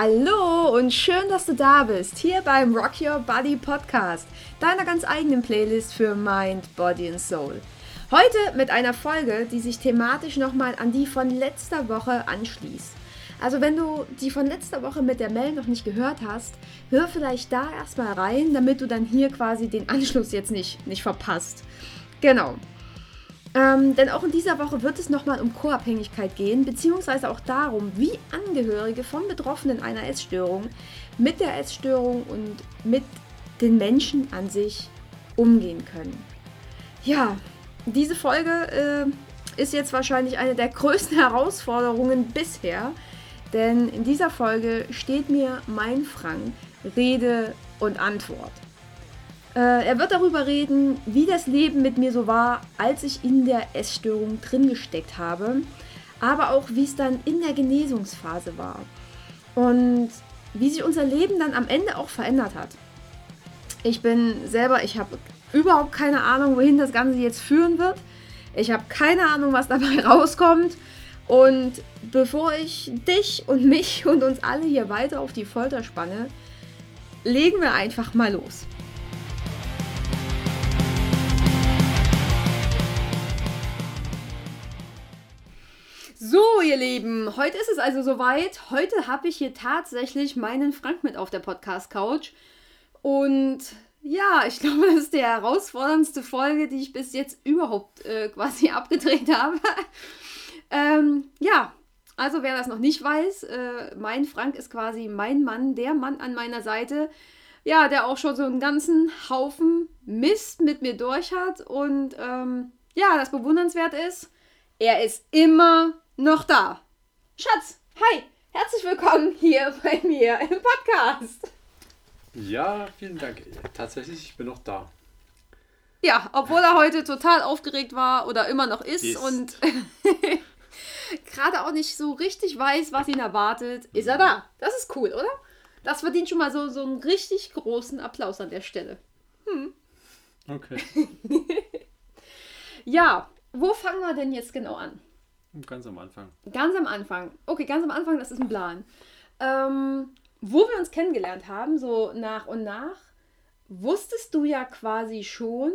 Hallo und schön, dass du da bist, hier beim Rock Your Body Podcast, deiner ganz eigenen Playlist für Mind, Body and Soul. Heute mit einer Folge, die sich thematisch nochmal an die von letzter Woche anschließt. Also wenn du die von letzter Woche mit der Mel noch nicht gehört hast, hör vielleicht da erstmal rein, damit du dann hier quasi den Anschluss jetzt nicht, nicht verpasst. Genau. Ähm, denn auch in dieser Woche wird es nochmal um Co-Abhängigkeit gehen, beziehungsweise auch darum, wie Angehörige von Betroffenen einer Essstörung mit der Essstörung und mit den Menschen an sich umgehen können. Ja, diese Folge äh, ist jetzt wahrscheinlich eine der größten Herausforderungen bisher, denn in dieser Folge steht mir mein Frank Rede und Antwort. Äh, er wird darüber reden, wie das Leben mit mir so war, als ich in der Essstörung drin gesteckt habe, aber auch wie es dann in der Genesungsphase war und wie sich unser Leben dann am Ende auch verändert hat. Ich bin selber, ich habe überhaupt keine Ahnung, wohin das Ganze jetzt führen wird. Ich habe keine Ahnung, was dabei rauskommt. Und bevor ich dich und mich und uns alle hier weiter auf die Folter spanne, legen wir einfach mal los. So, ihr Lieben, heute ist es also soweit. Heute habe ich hier tatsächlich meinen Frank mit auf der Podcast-Couch. Und ja, ich glaube, das ist die herausforderndste Folge, die ich bis jetzt überhaupt äh, quasi abgedreht habe. ähm, ja, also wer das noch nicht weiß, äh, mein Frank ist quasi mein Mann, der Mann an meiner Seite. Ja, der auch schon so einen ganzen Haufen Mist mit mir durch hat. Und ähm, ja, das bewundernswert ist, er ist immer noch da. Schatz, hi, herzlich willkommen hier bei mir im Podcast. Ja, vielen Dank. Tatsächlich, ich bin noch da. Ja, obwohl er heute total aufgeregt war oder immer noch ist, ist. und gerade auch nicht so richtig weiß, was ihn erwartet, ist er da. Das ist cool, oder? Das verdient schon mal so, so einen richtig großen Applaus an der Stelle. Hm. Okay. ja, wo fangen wir denn jetzt genau an? Ganz am Anfang. Ganz am Anfang. Okay, ganz am Anfang, das ist ein Plan. Ähm, wo wir uns kennengelernt haben, so nach und nach, wusstest du ja quasi schon,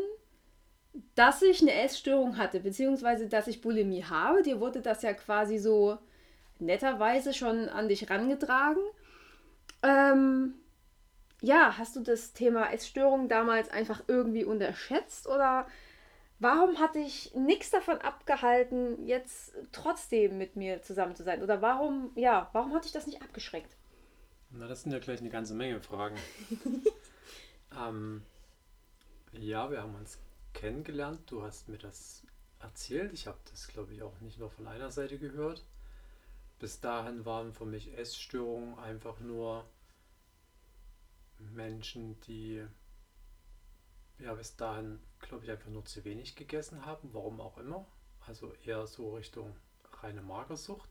dass ich eine Essstörung hatte, beziehungsweise dass ich Bulimie habe. Dir wurde das ja quasi so netterweise schon an dich rangetragen. Ähm, ja, hast du das Thema Essstörung damals einfach irgendwie unterschätzt oder warum hat dich nichts davon abgehalten, jetzt trotzdem mit mir zusammen zu sein? Oder warum, ja, warum hat dich das nicht abgeschreckt? Na, das sind ja gleich eine ganze Menge Fragen. ähm, ja, wir haben uns kennengelernt. Du hast mir das erzählt. Ich habe das, glaube ich, auch nicht nur von einer Seite gehört. Bis dahin waren für mich Essstörungen einfach nur Menschen, die ja bis dahin glaube ich, einfach nur zu wenig gegessen haben, warum auch immer. Also eher so Richtung reine Magersucht.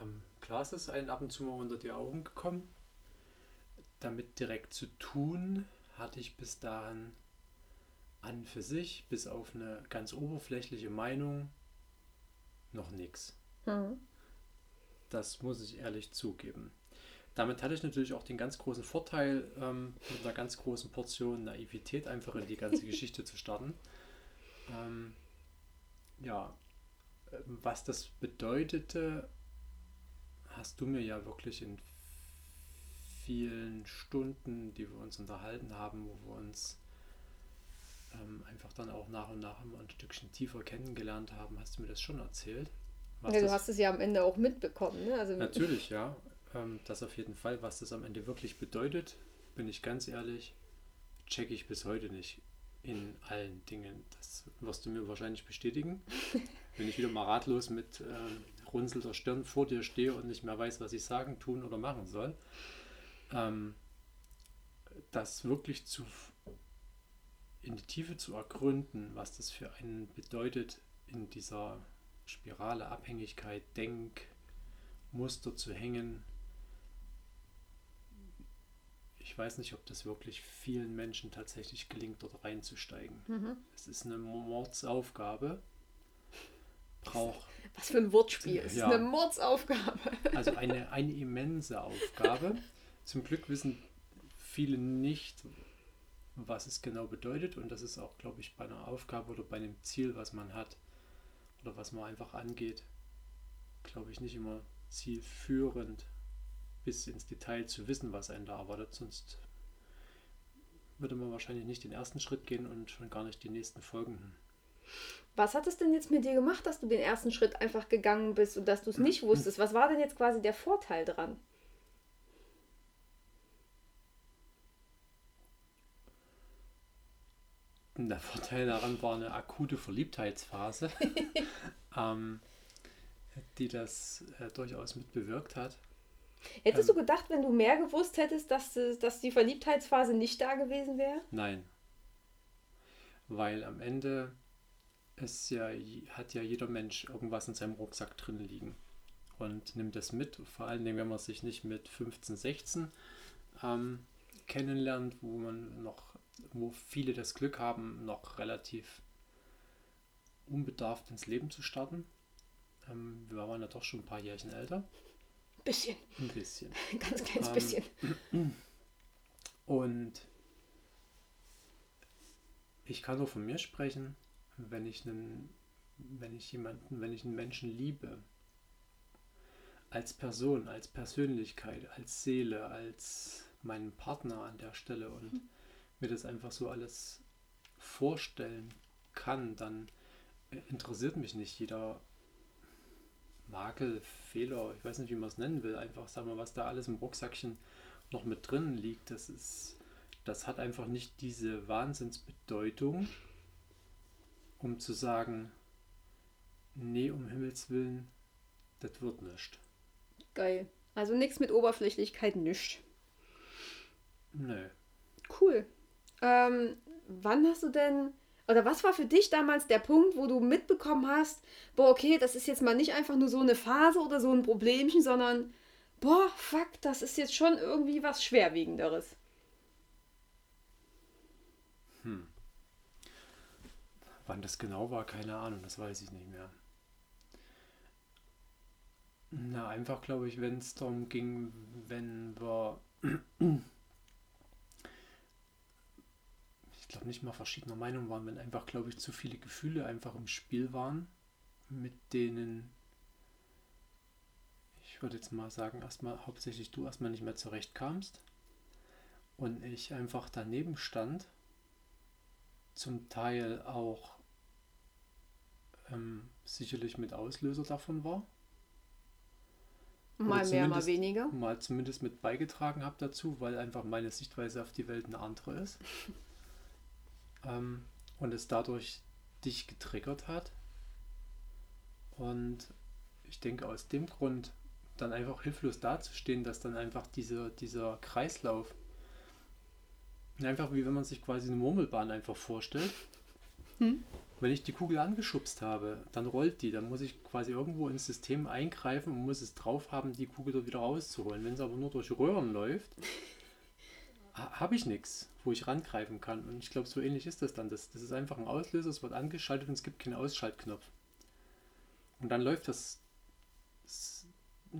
Ähm, klar ist es einem ab und zu mal unter die Augen gekommen. Damit direkt zu tun hatte ich bis dahin an für sich, bis auf eine ganz oberflächliche Meinung, noch nichts. Mhm. Das muss ich ehrlich zugeben. Damit hatte ich natürlich auch den ganz großen Vorteil, ähm, mit einer ganz großen Portion Naivität einfach in die ganze Geschichte zu starten. Ähm, ja, was das bedeutete, hast du mir ja wirklich in vielen Stunden, die wir uns unterhalten haben, wo wir uns ähm, einfach dann auch nach und nach immer ein Stückchen tiefer kennengelernt haben, hast du mir das schon erzählt. Ja, du hast es ja am Ende auch mitbekommen. Ne? Also natürlich, ja. Ähm, das auf jeden Fall, was das am Ende wirklich bedeutet, bin ich ganz ehrlich, checke ich bis heute nicht in allen Dingen. Das wirst du mir wahrscheinlich bestätigen. Wenn ich wieder mal ratlos mit äh, runzelter Stirn vor dir stehe und nicht mehr weiß, was ich sagen, tun oder machen soll. Ähm, das wirklich zu in die Tiefe zu ergründen, was das für einen bedeutet, in dieser Spirale Abhängigkeit, Denkmuster zu hängen, ich weiß nicht, ob das wirklich vielen Menschen tatsächlich gelingt, dort reinzusteigen. Mhm. Es ist eine Mordsaufgabe. braucht. Was für ein Wortspiel. Es Ja. ist eine Mordsaufgabe. Also eine, eine immense Aufgabe. Zum Glück wissen viele nicht, was es genau bedeutet. Und das ist auch, glaube ich, bei einer Aufgabe oder bei einem Ziel, was man hat oder was man einfach angeht, glaube ich, nicht immer zielführend bis ins Detail zu wissen, was einen da erwartet. Sonst würde man wahrscheinlich nicht den ersten Schritt gehen und schon gar nicht die nächsten folgenden. Was hat es denn jetzt mit dir gemacht, dass du den ersten Schritt einfach gegangen bist und dass du es nicht wusstest? Was war denn jetzt quasi der Vorteil dran? Der Vorteil daran war eine akute Verliebtheitsphase, ähm, die das äh, durchaus mit bewirkt hat. Hättest Ähm. du gedacht, wenn du mehr gewusst hättest, dass, es- dass die Verliebtheitsphase nicht da gewesen wäre? Nein. Weil am Ende ist ja, hat ja jeder Mensch irgendwas in seinem Rucksack drin liegen und nimmt das mit, vor allen Dingen, wenn man sich nicht mit 15, 16 ähm, kennenlernt, wo man noch, wo viele das Glück haben, noch relativ unbedarft ins Leben zu starten. Ähm, wir waren ja doch schon ein paar Jährchen älter. Bisschen, Ein bisschen. ein ganz kleines Ähm, bisschen. Und ich kann nur von mir sprechen, wenn ich einen, wenn ich jemanden, wenn ich einen Menschen liebe, als Person, als Persönlichkeit, als Seele, als meinen Partner an der Stelle und mir das einfach so alles vorstellen kann, dann interessiert mich nicht jeder Makel, Fehler, ich weiß nicht, wie man es nennen will, einfach sagen wir, was da alles im Rucksackchen noch mit drin liegt, das ist, das hat einfach nicht diese Wahnsinnsbedeutung, um zu sagen, nee, um Himmels Willen, das wird nicht. Geil. Also nichts mit Oberflächlichkeit, nichts. Nö. Cool. Ähm, wann hast du denn, oder was war für dich damals der Punkt, wo du mitbekommen hast, boah, okay, das ist jetzt mal nicht einfach nur so eine Phase oder so ein Problemchen, sondern, boah, fuck, das ist jetzt schon irgendwie was Schwerwiegenderes. Wann das genau war, keine Ahnung, das weiß ich nicht mehr. Na, einfach glaube ich, wenn es darum ging, wenn wir, ich glaube nicht mal verschiedener Meinung waren, wenn einfach, glaube ich, zu viele Gefühle einfach im Spiel waren, mit denen, ich würde jetzt mal sagen, erstmal hauptsächlich du erstmal nicht mehr zurechtkamst und ich einfach daneben stand zum Teil auch ähm, sicherlich mit Auslöser davon war. Mal mehr, mal weniger. Mal zumindest mit beigetragen habe dazu, weil einfach meine Sichtweise auf die Welt eine andere ist. ähm, und es dadurch dich getriggert hat. Und ich denke, aus dem Grund dann einfach hilflos dazustehen, dass dann einfach dieser, dieser Kreislauf, einfach wie wenn man sich quasi eine Murmelbahn einfach vorstellt. Hm. Wenn ich die Kugel angeschubst habe, dann rollt die. Dann muss ich quasi irgendwo ins System eingreifen und muss es drauf haben, die Kugel dort wieder rauszuholen. Wenn es aber nur durch Röhren läuft, habe ich nichts, wo ich rangreifen kann. Und ich glaube, so ähnlich ist das dann. Das, das ist einfach ein Auslöser, es wird angeschaltet und es gibt keinen Ausschaltknopf. Und dann läuft das, s-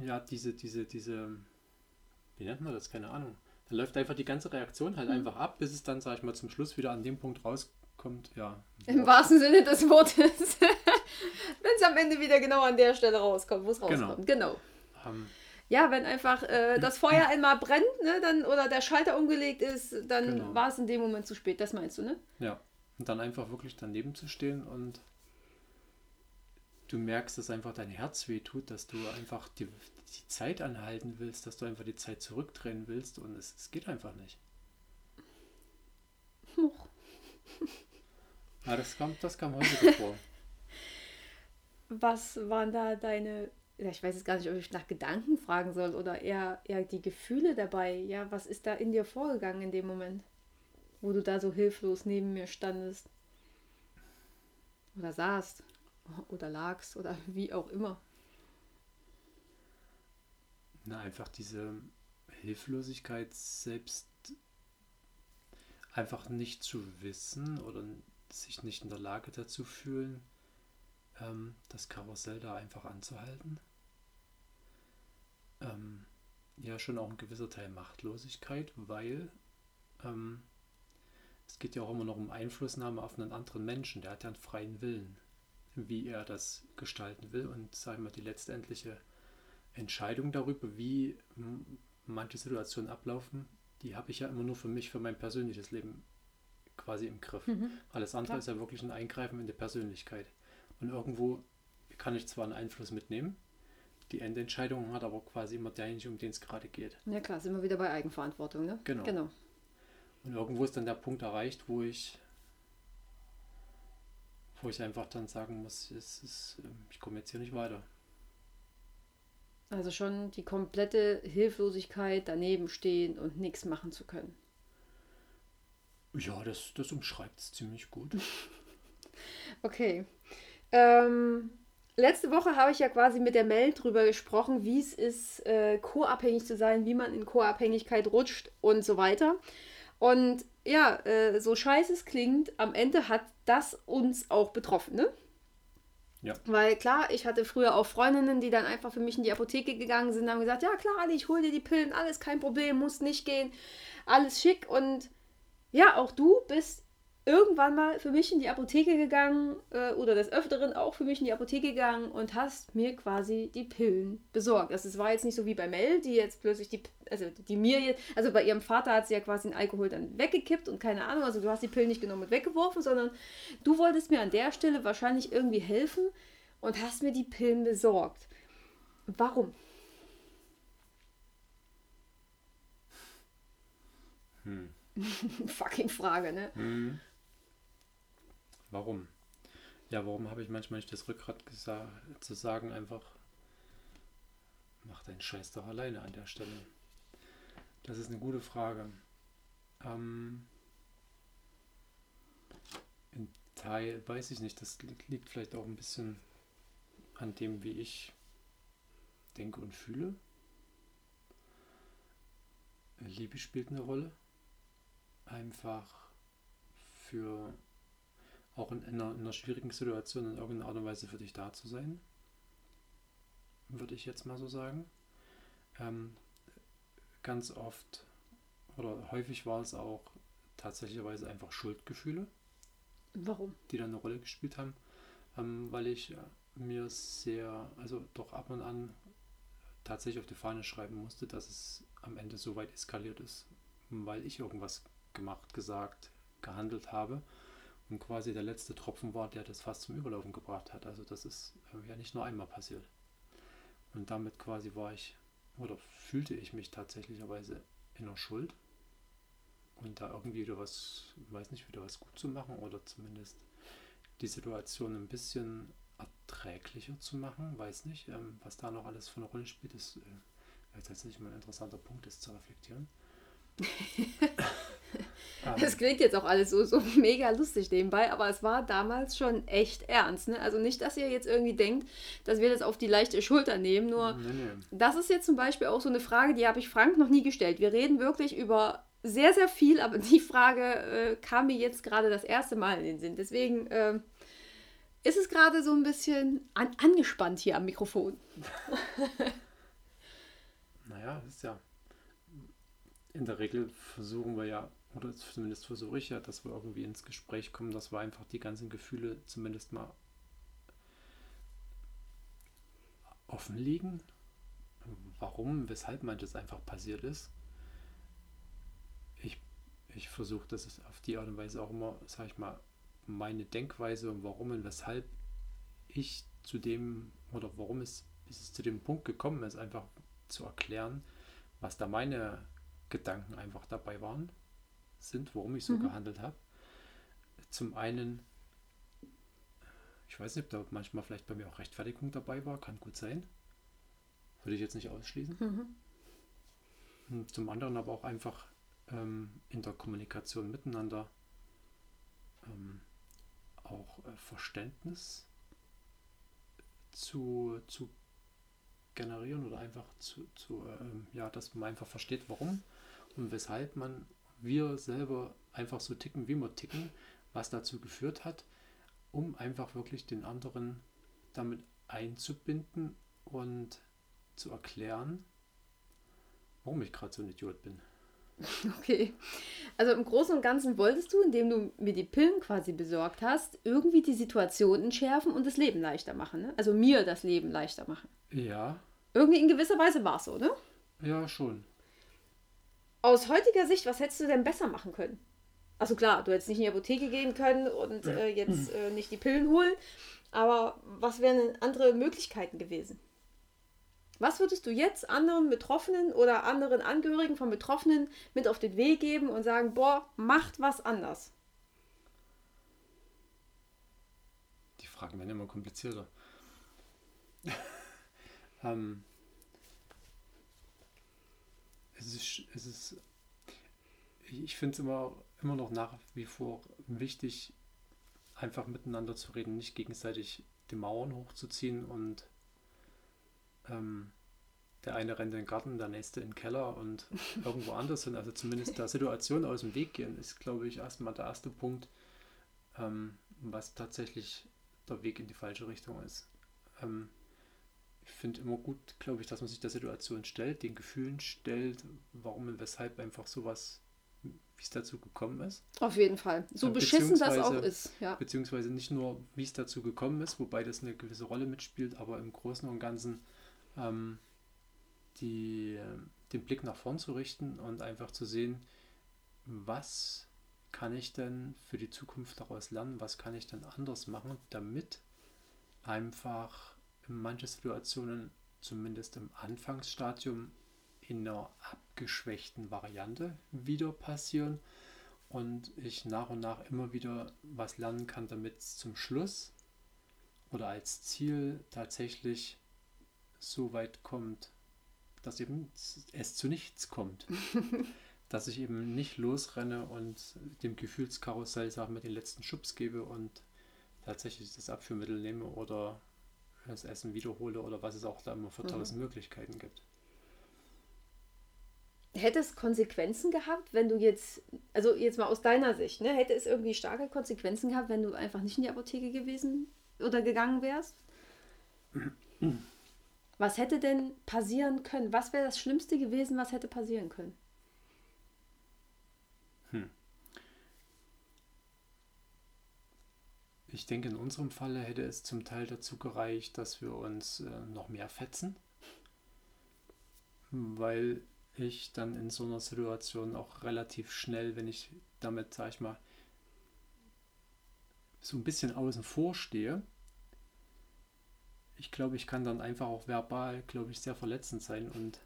ja, diese, diese, diese, wie nennt man das? Keine Ahnung. Dann läuft einfach die ganze Reaktion halt einfach ab, bis es dann, sag ich mal, zum Schluss wieder an dem Punkt rauskommt. Ja. Im wahrsten Sinne des Wortes. wenn es am Ende wieder genau an der Stelle rauskommt, wo es Genau. rauskommt. Genau. Ähm, Ja, wenn einfach äh, das Feuer einmal brennt, ne, dann, oder der Schalter umgelegt ist, dann Genau. war es in dem Moment zu spät. Das meinst du, ne? Ja, und dann einfach wirklich daneben zu stehen und du merkst, dass einfach dein Herz weh tut, dass du einfach die, die Zeit anhalten willst, dass du einfach die Zeit zurückdrehen willst und es, es geht einfach nicht. Huch. Ja, das kam, das kam häufiger vor. Was waren da deine, ich weiß jetzt gar nicht, ob ich nach Gedanken fragen soll oder eher, eher die Gefühle dabei. Ja, was ist da in dir vorgegangen in dem Moment, wo du da so hilflos neben mir standest? Oder saßt? Oder lagst? Oder wie auch immer. Na, einfach diese Hilflosigkeit selbst einfach nicht zu wissen oder sich nicht in der Lage dazu fühlen, ähm, das Karussell da einfach anzuhalten. Ähm, ja, schon auch ein gewisser Teil Machtlosigkeit, weil ähm, es geht ja auch immer noch um Einflussnahme auf einen anderen Menschen. Der hat ja einen freien Willen, wie er das gestalten will und sagen wir die letztendliche Entscheidung darüber, wie manche Situationen ablaufen, die habe ich ja immer nur für mich, für mein persönliches Leben quasi im Griff. Mhm. Alles andere Klar. ist ja wirklich ein Eingreifen in die Persönlichkeit. Und irgendwo kann ich zwar einen Einfluss mitnehmen, die Endentscheidung hat aber quasi immer derjenige, um den es gerade geht. Ja klar, sind wir wieder bei Eigenverantwortung, ne? Genau. genau. Und irgendwo ist dann der Punkt erreicht, wo ich wo ich einfach dann sagen muss, es ist, ähm, ich komme jetzt hier nicht weiter. Also schon die komplette Hilflosigkeit, daneben stehen und nichts machen zu können. Ja, das, das umschreibt es ziemlich gut. okay. Ähm, letzte Woche habe ich ja quasi mit der Mel drüber gesprochen, wie es ist, äh, co-abhängig zu sein, wie man in Co-Abhängigkeit rutscht und so weiter. Und ja, äh, so scheiße es klingt, am Ende hat das uns auch betroffen, ne? Ja. Weil klar, ich hatte früher auch Freundinnen, die dann einfach für mich in die Apotheke gegangen sind und haben gesagt, ja klar, Ali, ich hole dir die Pillen, alles kein Problem, muss nicht gehen, alles schick. Und ja, auch du bist irgendwann mal für mich in die Apotheke gegangen äh, oder des Öfteren auch für mich in die Apotheke gegangen und hast mir quasi die Pillen besorgt. Also es war jetzt nicht so wie bei Mel, die jetzt plötzlich die, also die mir jetzt, also bei ihrem Vater hat sie ja quasi den Alkohol dann weggekippt und keine Ahnung, also du hast die Pillen nicht genommen und weggeworfen, sondern du wolltest mir an der Stelle wahrscheinlich irgendwie helfen und hast mir die Pillen besorgt. Warum? Hm. Fucking Frage, ne? Hm. Warum? Ja, warum habe ich manchmal nicht das Rückgrat zu sagen, einfach, mach deinen Scheiß doch alleine an der Stelle? Das ist eine gute Frage. Ähm, in Teil weiß ich nicht, das liegt vielleicht auch ein bisschen an dem, wie ich denke und fühle. Liebe spielt eine Rolle. Einfach für auch in einer, in einer schwierigen Situation in irgendeiner Art und Weise für dich da zu sein. Würde ich jetzt mal so sagen. Ähm, ganz oft oder häufig war es auch tatsächlicherweise einfach Schuldgefühle. Warum? Die dann eine Rolle gespielt haben. Ähm, weil ich äh, mir sehr, also doch ab und an tatsächlich auf die Fahne schreiben musste, dass es am Ende so weit eskaliert ist, weil ich irgendwas gemacht, gesagt, gehandelt habe und quasi der letzte Tropfen war, der das fast zum Überlaufen gebracht hat. Also das ist äh, ja nicht nur einmal passiert. Und damit quasi war ich oder fühlte ich mich tatsächlicherweise in der Schuld und da irgendwie wieder was, weiß nicht, wieder was gut zu machen oder zumindest die Situation ein bisschen erträglicher zu machen, weiß nicht, ähm, was da noch alles für eine Rolle spielt, ist äh, tatsächlich mal ein interessanter Punkt, ist zu reflektieren. Das klingt jetzt auch alles so, so mega lustig nebenbei, aber es war damals schon echt ernst. Ne? Also nicht, dass ihr jetzt irgendwie denkt, dass wir das auf die leichte Schulter nehmen, nur nee, nee. das ist jetzt zum Beispiel auch so eine Frage, die habe ich Frank noch nie gestellt. Wir reden wirklich über sehr, sehr viel, aber die Frage äh, kam mir jetzt gerade das erste Mal in den Sinn. Deswegen äh, ist es gerade so ein bisschen an, angespannt hier am Mikrofon. naja, ist ja. In der Regel versuchen wir ja oder zumindest versuche ich ja, dass wir irgendwie ins Gespräch kommen, dass wir einfach die ganzen Gefühle zumindest mal offenlegen, warum, weshalb manches einfach passiert ist. Ich, ich versuche das auf die Art und Weise auch immer, sag ich mal, meine Denkweise und warum und weshalb ich zu dem oder warum es, ist es zu dem Punkt gekommen ist, einfach zu erklären, was da meine Gedanken einfach dabei waren sind, warum ich so mhm. gehandelt habe. Zum einen, ich weiß nicht, ob da manchmal vielleicht bei mir auch Rechtfertigung dabei war, kann gut sein. Würde ich jetzt nicht ausschließen. Mhm. Zum anderen aber auch einfach ähm, in der Kommunikation miteinander ähm, auch äh, Verständnis zu, zu generieren oder einfach zu, zu ähm, ja, dass man einfach versteht, warum weshalb man wir selber einfach so ticken, wie wir ticken, was dazu geführt hat, um einfach wirklich den anderen damit einzubinden und zu erklären, warum ich gerade so ein Idiot bin. Okay. Also im Großen und Ganzen wolltest du, indem du mir die Pillen quasi besorgt hast, irgendwie die Situation entschärfen und das Leben leichter machen. Ne? Also mir das Leben leichter machen. Ja. Irgendwie in gewisser Weise war es so, ne? Ja, schon. Aus heutiger Sicht, was hättest du denn besser machen können? Also klar, du hättest nicht in die Apotheke gehen können und äh, jetzt äh, nicht die Pillen holen, aber was wären andere Möglichkeiten gewesen? Was würdest du jetzt anderen Betroffenen oder anderen Angehörigen von Betroffenen mit auf den Weg geben und sagen, boah, macht was anders? Die Fragen werden immer komplizierter. ähm, es ist, es ist ich finde es immer, immer noch nach wie vor wichtig, einfach miteinander zu reden, nicht gegenseitig die Mauern hochzuziehen und ähm, der eine rennt in den Garten, der nächste in den Keller und irgendwo anders hin. Also zumindest der Situation aus dem Weg gehen, ist, glaube ich, erstmal der erste Punkt, ähm, was tatsächlich der Weg in die falsche Richtung ist. Ähm, ich finde immer gut, glaube ich, dass man sich der Situation stellt, den Gefühlen stellt, warum und weshalb einfach sowas, wie es dazu gekommen ist. Auf jeden Fall. So beschissen das auch ist. Ja. Beziehungsweise nicht nur, wie es dazu gekommen ist, wobei das eine gewisse Rolle mitspielt, aber im Großen und Ganzen ähm, die, den Blick nach vorn zu richten und einfach zu sehen, was kann ich denn für die Zukunft daraus lernen, was kann ich denn anders machen, damit einfach manche Situationen zumindest im Anfangsstadium in einer abgeschwächten Variante wieder passieren und ich nach und nach immer wieder was lernen kann, damit es zum Schluss oder als Ziel tatsächlich so weit kommt, dass eben es zu nichts kommt. dass ich eben nicht losrenne und dem Gefühlskarussell sag, mit den letzten Schubs gebe und tatsächlich das Abführmittel nehme oder das Essen wiederhole oder was es auch da immer für mhm. tausend. Möglichkeiten gibt. Hätte es Konsequenzen gehabt, wenn du jetzt, also jetzt mal aus deiner Sicht, ne, hätte es irgendwie starke Konsequenzen gehabt, wenn du einfach nicht in die Apotheke gewesen oder gegangen wärst? Was hätte denn passieren können? Was wäre das Schlimmste gewesen, was hätte passieren können? Hm. Ich denke, in unserem Falle hätte es zum Teil dazu gereicht, dass wir uns äh, noch mehr fetzen, weil ich dann in so einer Situation auch relativ schnell, wenn ich damit, sag ich mal, so ein bisschen außen vor stehe, ich glaube, ich kann dann einfach auch verbal, glaube ich, sehr verletzend sein und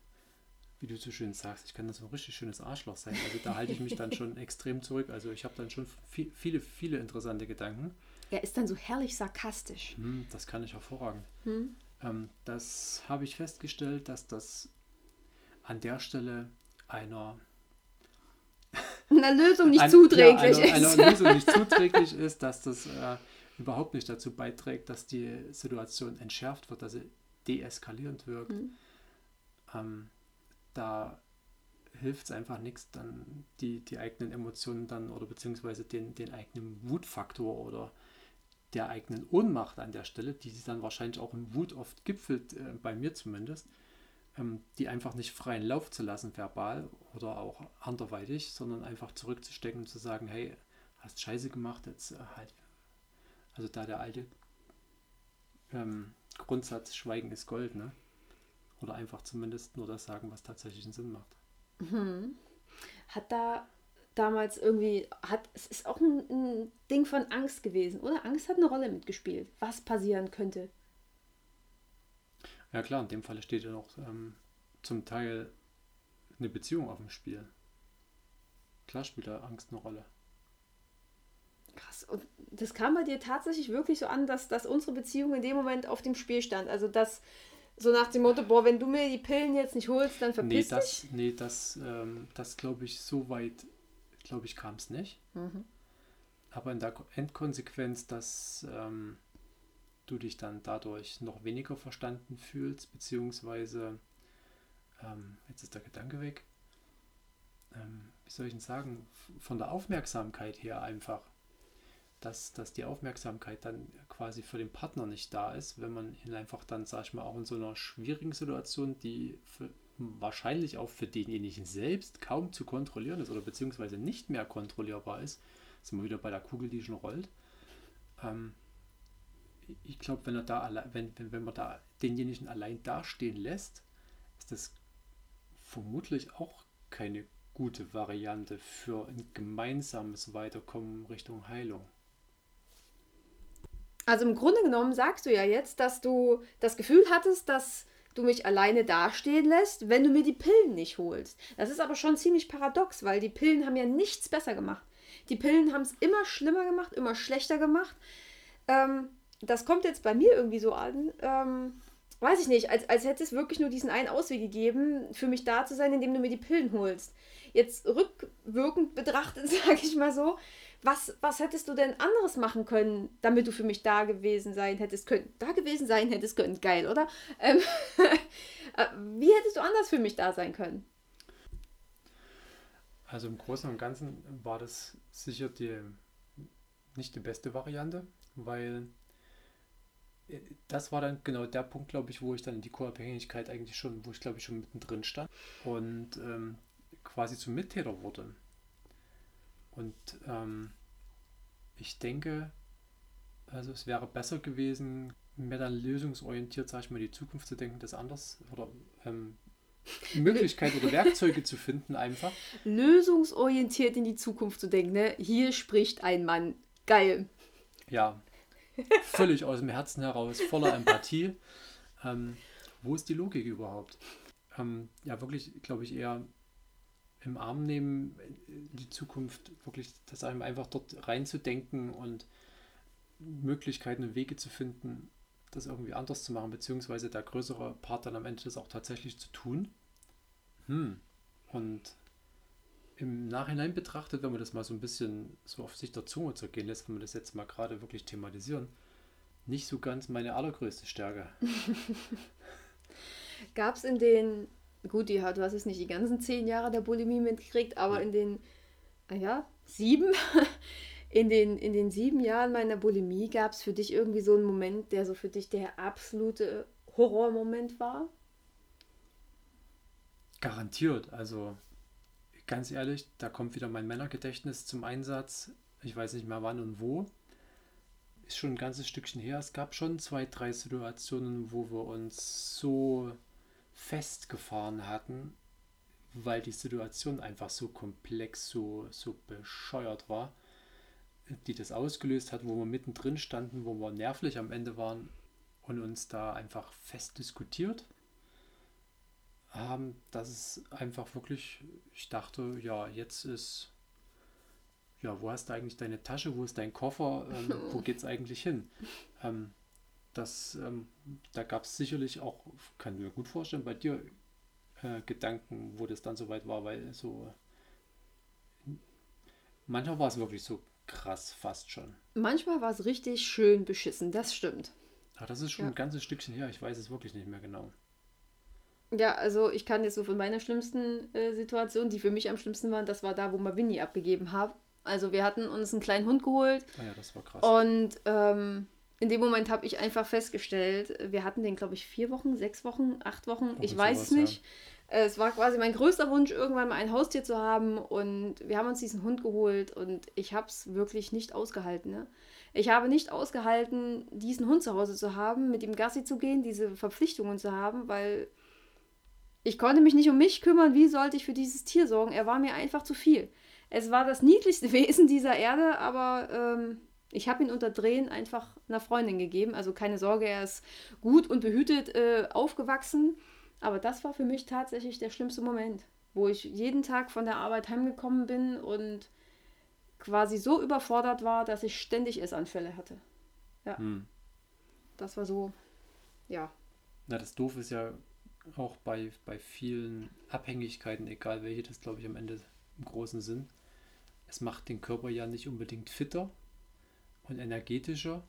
wie du so schön sagst, ich kann dann so ein richtig schönes Arschloch sein. Also da halte ich mich dann schon extrem zurück. Also ich habe dann schon viel, viele, viele interessante Gedanken. Er ist dann so herrlich sarkastisch. Hm, das kann ich hervorragend. Hm. Ähm, das habe ich festgestellt, dass das an der Stelle einer einer Lösung nicht ein, zuträglich ja, einer, ist. Einer Lösung nicht zuträglich ist, dass das äh, überhaupt nicht dazu beiträgt, dass die Situation entschärft wird, dass sie deeskalierend wirkt. Mhm. Ähm, da hilft es einfach nichts, dann die, die eigenen Emotionen dann oder beziehungsweise den, den eigenen Wutfaktor oder der eigenen Ohnmacht an der Stelle, die sich dann wahrscheinlich auch in Wut oft gipfelt, äh, bei mir zumindest, ähm, die einfach nicht freien Lauf zu lassen, verbal oder auch anderweitig, sondern einfach zurückzustecken und zu sagen, hey, hast Scheiße gemacht, jetzt äh, halt also da der alte ähm, Grundsatz Schweigen ist Gold, ne? Oder einfach zumindest nur das sagen, was tatsächlich einen Sinn macht. Mhm. Hat da damals irgendwie, hat, es ist auch ein, ein, Ding von Angst gewesen, oder? Angst hat eine Rolle mitgespielt, was passieren könnte. Ja klar, in dem Fall steht ja noch ähm, zum Teil eine Beziehung auf dem Spiel. Klar spielt da Angst eine Rolle. Krass. Und das kam bei dir tatsächlich wirklich so an, dass, dass unsere Beziehung in dem Moment auf dem Spiel stand. Also dass so nach dem Motto, boah, wenn du mir die Pillen jetzt nicht holst, dann verpiss nee, das, dich. Nee, das, ähm, das glaube ich, so weit, glaube ich, kam es nicht. Mhm. Aber in der Endkonsequenz, dass ähm, du dich dann dadurch noch weniger verstanden fühlst, beziehungsweise, ähm, jetzt ist der Gedanke weg, ähm, wie soll ich denn sagen, von der Aufmerksamkeit her einfach dass, dass die Aufmerksamkeit dann quasi für den Partner nicht da ist, wenn man ihn einfach dann, sag ich mal, auch in so einer schwierigen Situation, die für, wahrscheinlich auch für denjenigen selbst kaum zu kontrollieren ist oder beziehungsweise nicht mehr kontrollierbar ist, sind wir wieder bei der Kugel, die schon rollt. Ähm, ich glaube, wenn wenn, wenn, wenn man da denjenigen allein dastehen lässt, ist das vermutlich auch keine gute Variante für ein gemeinsames Weiterkommen Richtung Heilung. Also im Grunde genommen sagst du ja jetzt, dass du das Gefühl hattest, dass du mich alleine dastehen lässt, wenn du mir die Pillen nicht holst. Das ist aber schon ziemlich paradox, weil die Pillen haben ja nichts besser gemacht. Die Pillen haben es immer schlimmer gemacht, immer schlechter gemacht. Ähm, das kommt jetzt bei mir irgendwie so an. Ähm, weiß ich nicht, als, als hätte es wirklich nur diesen einen Ausweg gegeben, für mich da zu sein, indem du mir die Pillen holst. Jetzt rückwirkend betrachtet, sage ich mal so, was, was hättest du denn anderes machen können, damit du für mich da gewesen sein hättest können? Da gewesen sein hättest können, geil, oder? Ähm, äh, wie hättest du anders für mich da sein können? Also im Großen und Ganzen war das sicher die, nicht die beste Variante, weil äh, das war dann genau der Punkt, glaube ich, wo ich dann in die Co-Abhängigkeit eigentlich schon, wo ich glaube ich schon mittendrin stand und ähm, quasi zum Mittäter wurde. Und ähm, ich denke, also es wäre besser gewesen, mehr dann lösungsorientiert, sag ich mal, die Zukunft zu denken, das anders oder ähm, Möglichkeiten oder Werkzeuge zu finden einfach. Lösungsorientiert in die Zukunft zu denken, ne? Hier spricht ein Mann. Geil. Ja, völlig aus dem Herzen heraus, voller Empathie. Ähm, wo ist die Logik überhaupt? Ähm, ja, wirklich, glaube ich, eher im Arm nehmen, die Zukunft wirklich, das einem einfach dort reinzudenken und Möglichkeiten und Wege zu finden, das irgendwie anders zu machen, beziehungsweise der größere Part dann am Ende das auch tatsächlich zu tun. Hm. Und im Nachhinein betrachtet, wenn man das mal so ein bisschen so auf sich der Zunge zergehen lässt, wenn wir das jetzt mal gerade wirklich thematisieren, nicht so ganz meine allergrößte Stärke. Gab es in den gut, die, du hast es nicht die ganzen zehn Jahre der Bulimie mitgekriegt, aber in den, ja, sieben, in den, in den sieben Jahren meiner Bulimie gab es für dich irgendwie so einen Moment, der so für dich der absolute Horrormoment war? Garantiert. Also ganz ehrlich, da kommt wieder mein Männergedächtnis zum Einsatz. Ich weiß nicht mehr wann und wo. Ist schon ein ganzes Stückchen her. Es gab schon zwei, drei Situationen, wo wir uns so festgefahren hatten, weil die Situation einfach so komplex, so, so bescheuert war, die das ausgelöst hat, wo wir mittendrin standen, wo wir nervlich am Ende waren und uns da einfach fest diskutiert haben, dass es einfach wirklich, ich dachte, ja, jetzt ist, ja, wo hast du eigentlich deine Tasche, wo ist dein Koffer, ähm, wo es eigentlich hin? Ähm, das, ähm, da gab es sicherlich auch, kann ich mir gut vorstellen, bei dir äh, Gedanken, wo das dann soweit war, weil so manchmal war es wirklich so krass, fast schon. Manchmal war es richtig schön beschissen, das stimmt. Ach, das ist schon ja. ein ganzes Stückchen her, ich weiß es wirklich nicht mehr genau. Ja, also ich kann jetzt so von meiner schlimmsten äh, Situation, die für mich am schlimmsten waren, das war da, wo wir Winnie abgegeben haben. Also wir hatten uns einen kleinen Hund geholt. Ah ja, das war krass. Und ähm, in dem Moment habe ich einfach festgestellt, wir hatten den, glaube ich, vier Wochen, sechs Wochen, acht Wochen, ich weiß es nicht. Ja. Es war quasi mein größter Wunsch, irgendwann mal ein Haustier zu haben. Und wir haben uns diesen Hund geholt und ich habe es wirklich nicht ausgehalten. Ne? Ich habe nicht ausgehalten, diesen Hund zu Hause zu haben, mit ihm Gassi zu gehen, diese Verpflichtungen zu haben, weil ich konnte mich nicht um mich kümmern. Wie sollte ich für dieses Tier sorgen? Er war mir einfach zu viel. Es war das niedlichste Wesen dieser Erde, aber ähm, ich habe ihn unter Drehen einfach einer Freundin gegeben. Also keine Sorge, er ist gut und behütet äh, aufgewachsen. Aber das war für mich tatsächlich der schlimmste Moment, wo ich jeden Tag von der Arbeit heimgekommen bin und quasi so überfordert war, dass ich ständig Essanfälle hatte. Ja. Hm. Das war so, ja. Na, das Doof ist ja auch bei, bei vielen Abhängigkeiten, egal welche das, glaube ich, am Ende im Großen sind. Es macht den Körper ja nicht unbedingt fitter, und energetischer.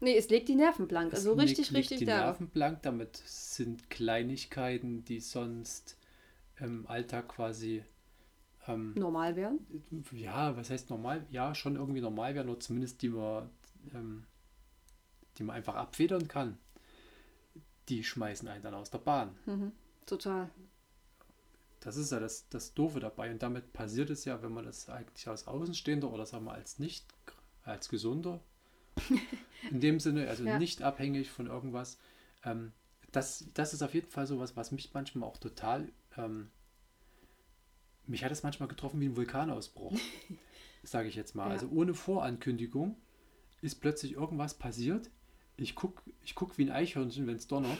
Nee, es legt die Nerven blank. Es also richtig, legt, richtig die da. Nerven blank. Damit sind Kleinigkeiten, die sonst im Alltag quasi ähm, normal wären? Ja, was heißt normal? Ja, schon irgendwie normal wären, oder zumindest die man, ähm, die man einfach abfedern kann. Die schmeißen einen dann aus der Bahn. Mhm, total. Das ist ja das, das Doofe dabei. Und damit passiert es ja, wenn man das eigentlich als Außenstehender oder sagen wir als nicht, als Gesunder, in dem Sinne, also ja. nicht abhängig von irgendwas, ähm, das, das ist auf jeden Fall so was, was mich manchmal auch total ähm, mich hat es manchmal getroffen wie ein Vulkanausbruch, sage ich jetzt mal. Ja. Also ohne Vorankündigung ist plötzlich irgendwas passiert. Ich gucke ich guck wie ein Eichhörnchen, wenn es donnert.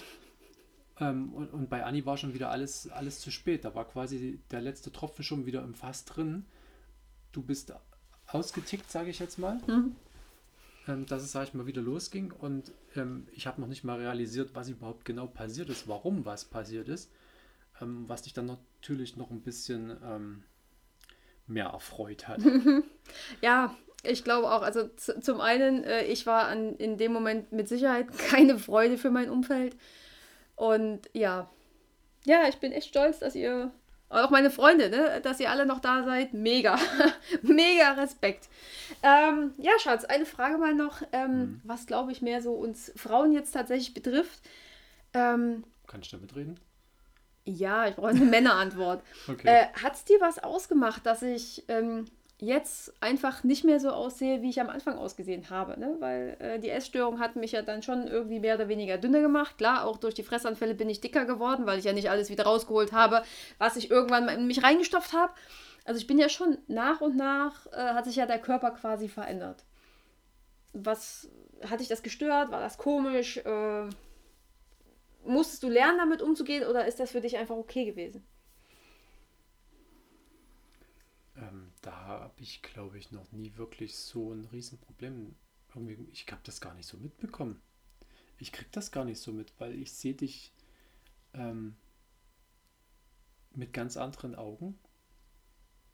Ähm, und, und, bei Anni war schon wieder alles, alles zu spät. Da war quasi der letzte Tropfen schon wieder im Fass drin. Du bist ausgetickt, sage ich jetzt mal. Mhm. Ähm, dass es, sage ich mal, wieder losging. Und ähm, ich habe noch nicht mal realisiert, was überhaupt genau passiert ist, warum was passiert ist ähm, was dich dann natürlich noch ein bisschen ähm, mehr erfreut hat. ja, ich glaube auch. Also zum einen, äh, ich war an, in dem Moment mit Sicherheit keine Freude für mein Umfeld. Und ja, ja, ich bin echt stolz, dass ihr, auch meine Freunde, ne, dass ihr alle noch da seid. Mega, mega Respekt. Ähm, ja, Schatz, eine Frage mal noch, ähm, mhm. was glaube ich mehr so uns Frauen jetzt tatsächlich betrifft. Ähm, Kannst du damit reden? Ja, ich brauche eine Männerantwort. Okay. Äh, Hat es dir was ausgemacht, dass ich ähm, jetzt einfach nicht mehr so aussehe, wie ich am Anfang ausgesehen habe? Ne? Weil äh, die Essstörung hat mich ja dann schon irgendwie mehr oder weniger dünner gemacht. Klar, auch durch die Fressanfälle bin ich dicker geworden, weil ich ja nicht alles wieder rausgeholt habe, was ich irgendwann in mich reingestopft habe. Also ich bin ja schon nach und nach, äh, hat sich ja der Körper quasi verändert. Was hat dich das gestört? War das komisch? Äh, musstest du lernen, damit umzugehen oder ist das für dich einfach okay gewesen? Ähm, da habe ich, glaube ich, noch nie wirklich so ein Riesenproblem. Irgendwie, ich habe das gar nicht so mitbekommen. Ich kriege das gar nicht so mit, weil ich sehe dich ähm, mit ganz anderen Augen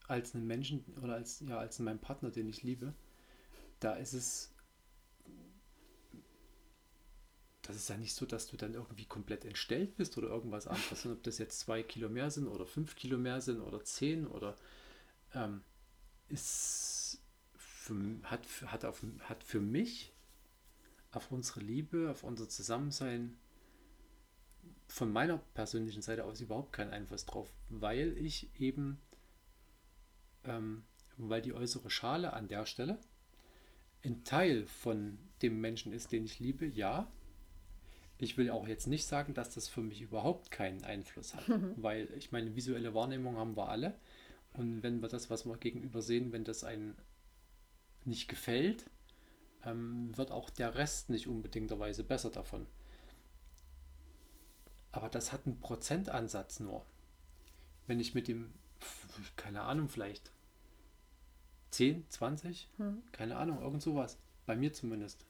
als einen Menschen oder als, ja, als meinen Partner, den ich liebe. Da ist es das ist ja nicht so, dass du dann irgendwie komplett entstellt bist oder irgendwas anderes. Und ob das jetzt zwei Kilo mehr sind oder fünf Kilo mehr sind oder zehn oder ähm, ist für, hat, hat, auf, hat für mich auf unsere Liebe, auf unser Zusammensein von meiner persönlichen Seite aus überhaupt keinen Einfluss drauf, weil ich eben, ähm, weil die äußere Schale an der Stelle ein Teil von dem Menschen ist, den ich liebe, ja, ich will auch jetzt nicht sagen, dass das für mich überhaupt keinen Einfluss hat, weil ich meine, visuelle Wahrnehmung haben wir alle. Und wenn wir das, was wir gegenüber sehen, wenn das einem nicht gefällt, ähm, wird auch der Rest nicht unbedingterweise besser davon. Aber das hat einen Prozentansatz nur. Wenn ich mit dem, keine Ahnung, vielleicht 10, 20, hm. keine Ahnung, irgend sowas, bei mir zumindest,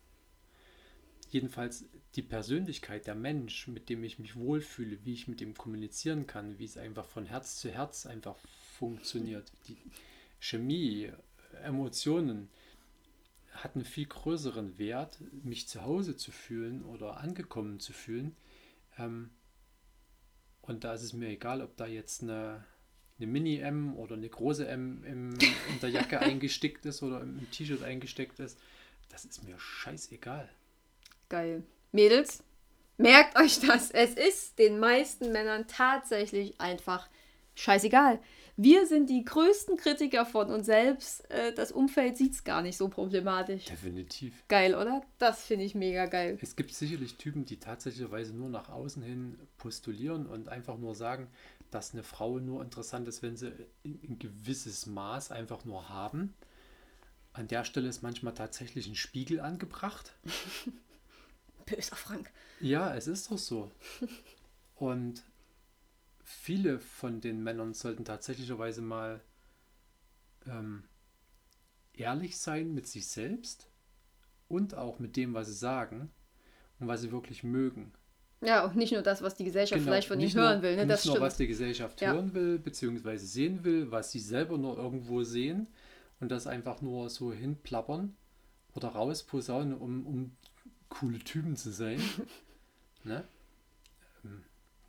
jedenfalls die Persönlichkeit, der Mensch, mit dem ich mich wohlfühle, wie ich mit ihm kommunizieren kann, wie es einfach von Herz zu Herz einfach funktioniert. Die Chemie, Emotionen hat einen viel größeren Wert, mich zu Hause zu fühlen oder angekommen zu fühlen. Ähm, und da ist es mir egal, ob da jetzt eine, eine Mini-M oder eine große M im, in der Jacke eingestickt ist oder im T-Shirt eingesteckt ist. Das ist mir scheißegal. Geil. Mädels, merkt euch das. Es ist den meisten Männern tatsächlich einfach scheißegal. Wir sind die größten Kritiker von uns selbst. Äh, das Umfeld sieht es gar nicht so problematisch. Definitiv. Geil, oder? Das finde ich mega geil. Es gibt sicherlich Typen, die tatsächlich nur nach außen hin postulieren und einfach nur sagen, dass eine Frau nur interessant ist, wenn sie ein gewisses Maß einfach nur haben. An der Stelle ist manchmal tatsächlich ein Spiegel angebracht. Böser Frank. Ja, es ist doch so. Und viele von den Männern sollten tatsächlicherweise mal ähm, ehrlich sein mit sich selbst und auch mit dem, was sie sagen und was sie wirklich mögen. Ja, und nicht nur das, was die Gesellschaft genau, vielleicht von ihnen hören will. Ne? Nicht das nur, stimmt. was die Gesellschaft ja. hören will, beziehungsweise sehen will, was sie selber nur irgendwo sehen und das einfach nur so hinplappern oder rausposaunen, um, um coole Typen zu sein. ne?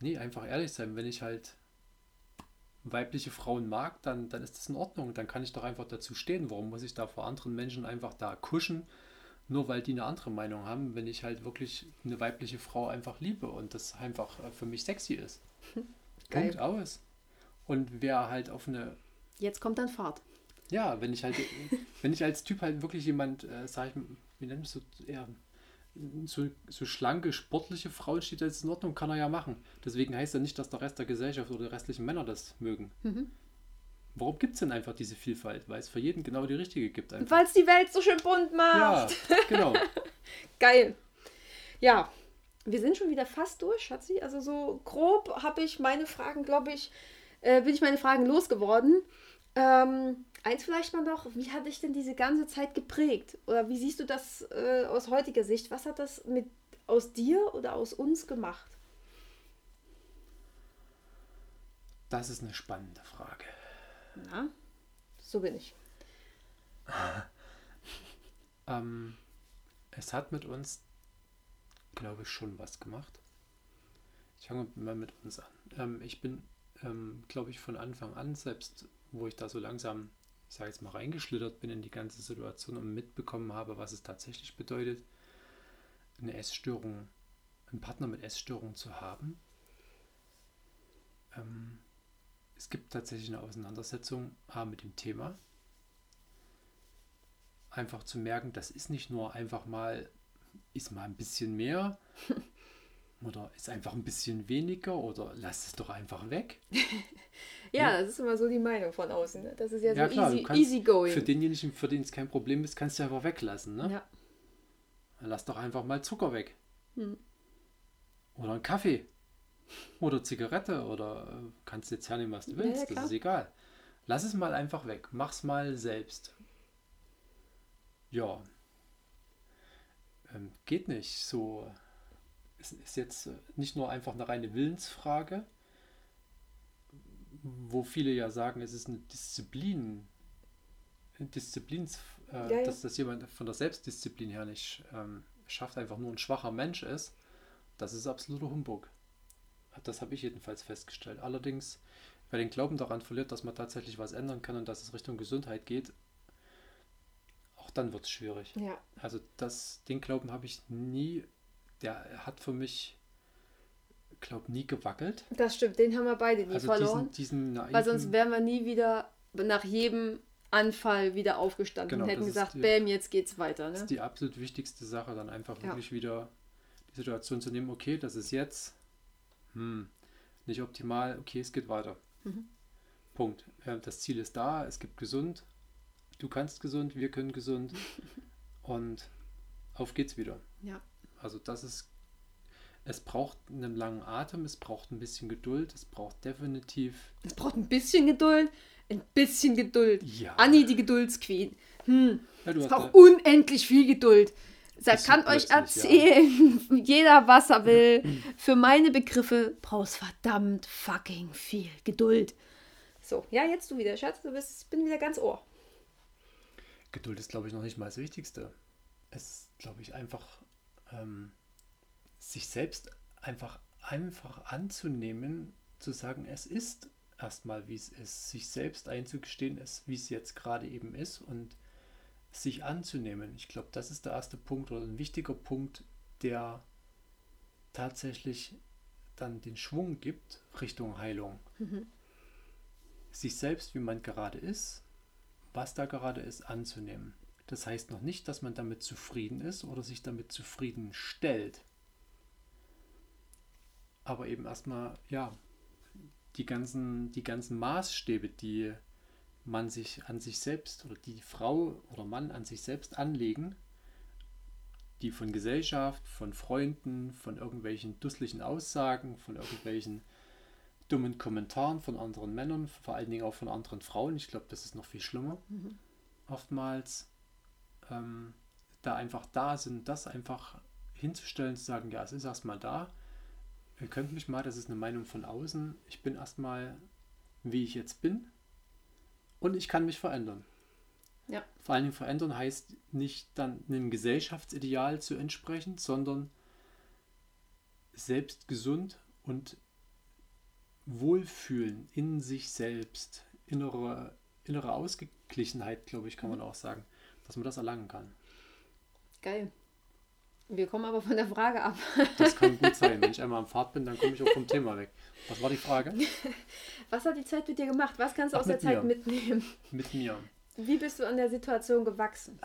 Nee, einfach ehrlich sein, wenn ich halt weibliche Frauen mag, dann, dann ist das in Ordnung. Dann kann ich doch einfach dazu stehen. Warum muss ich da vor anderen Menschen einfach da kuschen, nur weil die eine andere Meinung haben, wenn ich halt wirklich eine weibliche Frau einfach liebe und das einfach äh, für mich sexy ist. Geil. Punkt aus. Und wer halt auf eine Jetzt kommt dann Fahrt. ja, wenn ich halt, wenn ich als Typ halt wirklich jemand, äh, sag ich, wie nennt man es so, eher so, so schlanke, sportliche Frauen steht, ist in Ordnung, kann er ja machen. Deswegen heißt ja nicht, dass der Rest der Gesellschaft oder die restlichen Männer das mögen. Mhm. Warum gibt es denn einfach diese Vielfalt? Weil es für jeden genau die richtige gibt. Einfach. Weil es die Welt so schön bunt Ja, macht. genau. Geil. Ja, wir sind schon wieder fast durch, Schatzi. Also so grob habe ich meine Fragen, glaube ich, äh, bin ich meine Fragen losgeworden. Ähm, eins vielleicht mal noch, wie hat dich denn diese ganze Zeit geprägt? Oder wie siehst du das äh, aus heutiger Sicht? Was hat das mit aus dir oder aus uns gemacht? Das ist eine spannende Frage. Na, so bin ich. Ähm, es hat mit uns, glaube ich, schon was gemacht. Ich fange mal mit uns an. Ähm, ich bin, ähm, glaube ich, von Anfang an, selbst wo ich da so langsam, ich sage jetzt mal, reingeschlittert bin in die ganze Situation und mitbekommen habe, was es tatsächlich bedeutet, eine Essstörung, einen Partner mit Essstörung zu haben. Ähm, es gibt tatsächlich eine Auseinandersetzung A, mit dem Thema einfach zu merken, das ist nicht nur einfach mal, ist mal ein bisschen mehr oder ist einfach ein bisschen weniger oder lass es doch einfach weg. Ja, das ist immer so die Meinung von außen. Ne? Das ist ja, Ja, so klar, easy, easy going. Für denjenigen, für den es kein Problem ist, kannst du einfach weglassen. Ne? ja. Lass doch einfach mal Zucker weg. Hm. Oder einen Kaffee. Oder Zigarette. Oder äh, kannst jetzt hernehmen, was du Ja, willst. ja, das klar. ist egal. Lass es mal einfach weg. Mach's mal selbst. Ja. Ähm, geht nicht. So. Es ist jetzt äh, nicht nur einfach eine reine Willensfrage, wo viele ja sagen, es ist eine Disziplin. Disziplins, äh, Ja, ja. dass das jemand von der Selbstdisziplin her nicht ähm, schafft, einfach nur ein schwacher Mensch ist. Das ist absoluter Humbug. Das habe ich jedenfalls festgestellt. Allerdings, wer den Glauben daran verliert, dass man tatsächlich was ändern kann und dass es Richtung Gesundheit geht, auch dann wird es schwierig. ja. Also das, den Glauben habe ich nie, der hat für mich, glaube nie gewackelt. Das stimmt, den haben wir beide nie Also verloren. diesen, diesen Weil sonst wären wir nie wieder nach jedem Anfall wieder aufgestanden Genau, und hätten das gesagt, die- bäm, jetzt geht's weiter. Das Ne? ist die absolut wichtigste Sache, dann einfach Ja. wirklich wieder die Situation zu nehmen, okay, das ist jetzt hm, nicht optimal, okay, es geht weiter. Mhm. Punkt. Äh, Das Ziel ist da, es gibt gesund, du kannst gesund, wir können gesund und auf geht's wieder. Ja. Also das ist, es braucht einen langen Atem, es braucht ein bisschen Geduld, es braucht definitiv, Es braucht ein bisschen Geduld, ein bisschen Geduld. ja, Anni, die Geduldsqueen. Hm, ja es braucht unendlich viel Geduld. Bisschen kann euch plötzlich, ja. erzählen, jeder was er will. Für meine Begriffe brauchst verdammt fucking viel Geduld. So, ja, jetzt du wieder, Schatz. Du bist, ich bin wieder ganz ohr. Geduld ist, glaube ich, noch nicht mal das Wichtigste. Es ist, glaube ich, einfach ähm, sich selbst einfach einfach anzunehmen, zu sagen, es ist erstmal, wie es ist, sich selbst einzugestehen, es, wie es jetzt gerade eben ist und sich anzunehmen. Ich glaube, das ist der erste Punkt oder ein wichtiger Punkt, der tatsächlich dann den Schwung gibt Richtung Heilung. Sich selbst, wie man gerade ist, was da gerade ist, anzunehmen. Das heißt noch nicht, dass man damit zufrieden ist oder sich damit zufrieden stellt. Aber eben erstmal, ja, die ganzen, die ganzen Maßstäbe, die man sich an sich selbst oder die Frau oder Mann an sich selbst anlegen, die von Gesellschaft, von Freunden, von irgendwelchen dusseligen Aussagen, von irgendwelchen dummen Kommentaren von anderen Männern, vor allen Dingen auch von anderen Frauen, ich glaube, das ist noch viel schlimmer, oftmals ähm, da einfach da sind, das einfach hinzustellen, zu sagen, ja, es ist erstmal da, ihr könnt mich mal, das ist eine Meinung von außen, ich bin erstmal, wie ich jetzt bin und ich kann mich verändern. Ja. Vor allen Dingen verändern heißt nicht dann einem Gesellschaftsideal zu entsprechen, sondern selbst gesund und Wohlfühlen in sich selbst, innere, innere Ausgeglichenheit, glaube ich, kann man auch sagen, dass man das erlangen kann. Geil. Wir kommen aber von der Frage ab. Das kann gut sein. Wenn ich einmal am Fahrt bin, dann komme ich auch vom Thema weg. Was war die Frage? Was hat die Zeit mit dir gemacht? Was kannst du Ach, aus der mit Zeit mir. mitnehmen? Mit mir. Wie bist du an der Situation gewachsen?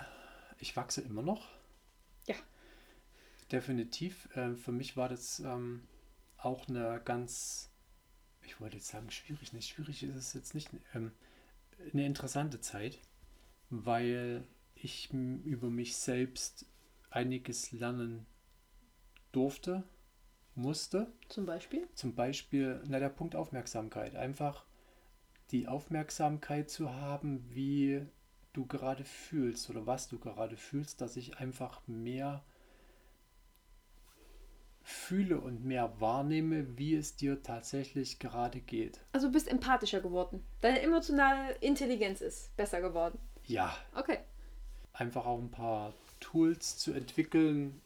Ich wachse immer noch. Ja. Definitiv. Ähm, für mich war das ähm, auch eine ganz, ich wollte jetzt sagen, schwierig. Nicht schwierig ist es jetzt nicht. Ähm, eine interessante Zeit, weil ich über mich selbst einiges lernen durfte, musste. Zum Beispiel? Zum Beispiel, na, der Punkt Aufmerksamkeit. Einfach die Aufmerksamkeit zu haben, wie du gerade fühlst oder was du gerade fühlst, dass ich einfach mehr fühle und mehr wahrnehme, wie es dir tatsächlich gerade geht. Also du bist empathischer geworden. Deine emotionale Intelligenz ist besser geworden. Ja, Okay. einfach auch ein paar Tools zu entwickeln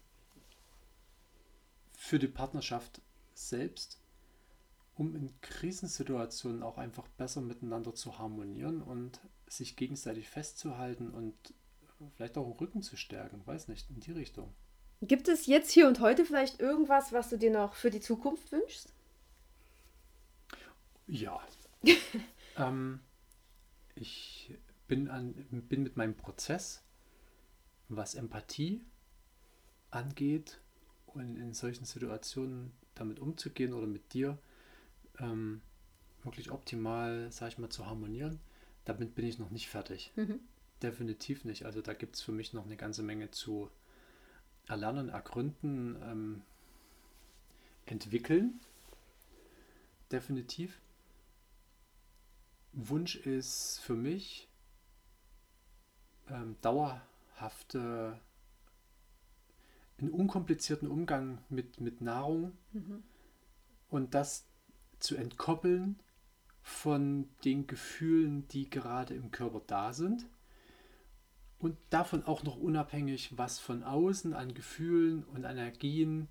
für die Partnerschaft selbst, um in Krisensituationen auch einfach besser miteinander zu harmonieren und sich gegenseitig festzuhalten und vielleicht auch den Rücken zu stärken, weiß nicht, in die Richtung. Gibt es jetzt hier und heute vielleicht irgendwas, was du dir noch für die Zukunft wünschst? Ja. ähm, ich bin, an, bin mit meinem Prozess, was Empathie angeht und in solchen Situationen damit umzugehen oder mit dir ähm, wirklich optimal, sag ich mal, zu harmonieren, damit bin ich noch nicht fertig. Mhm. Definitiv nicht. Also da gibt es für mich noch eine ganze Menge zu erlernen, ergründen, ähm, entwickeln. Definitiv. Wunsch ist für mich ähm, dauerhafte, einen unkomplizierten Umgang mit, mit Nahrung Mhm. und das zu entkoppeln von den Gefühlen, die gerade im Körper da sind und davon auch noch unabhängig, was von außen an Gefühlen und Energien